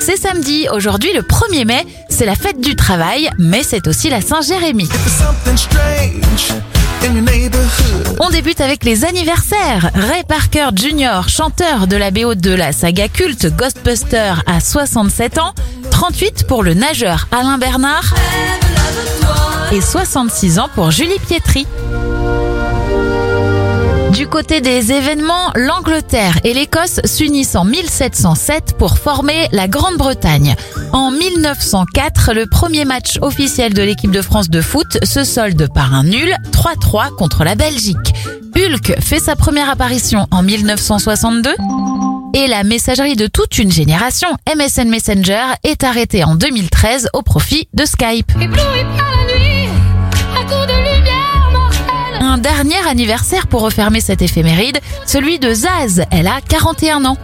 C'est samedi, aujourd'hui le 1er mai, c'est la fête du travail, mais c'est aussi la Saint-Jérémy. On débute avec les anniversaires. Ray Parker Jr., chanteur de la BO de la saga culte Ghostbuster à 67 ans, 38 pour le nageur Alain Bernard et 66 ans pour Julie Pietri. Du côté des événements, l'Angleterre et l'Écosse s'unissent en 1707 pour former la Grande-Bretagne. En 1904, le premier match officiel de l'équipe de France de foot se solde par un nul 3-3 contre la Belgique. Hulk fait sa première apparition en 1962 et la messagerie de toute une génération, MSN Messenger, est arrêtée en 2013 au profit de Skype. Dernier anniversaire pour refermer cette éphéméride, celui de Zaz. Elle a 41 ans.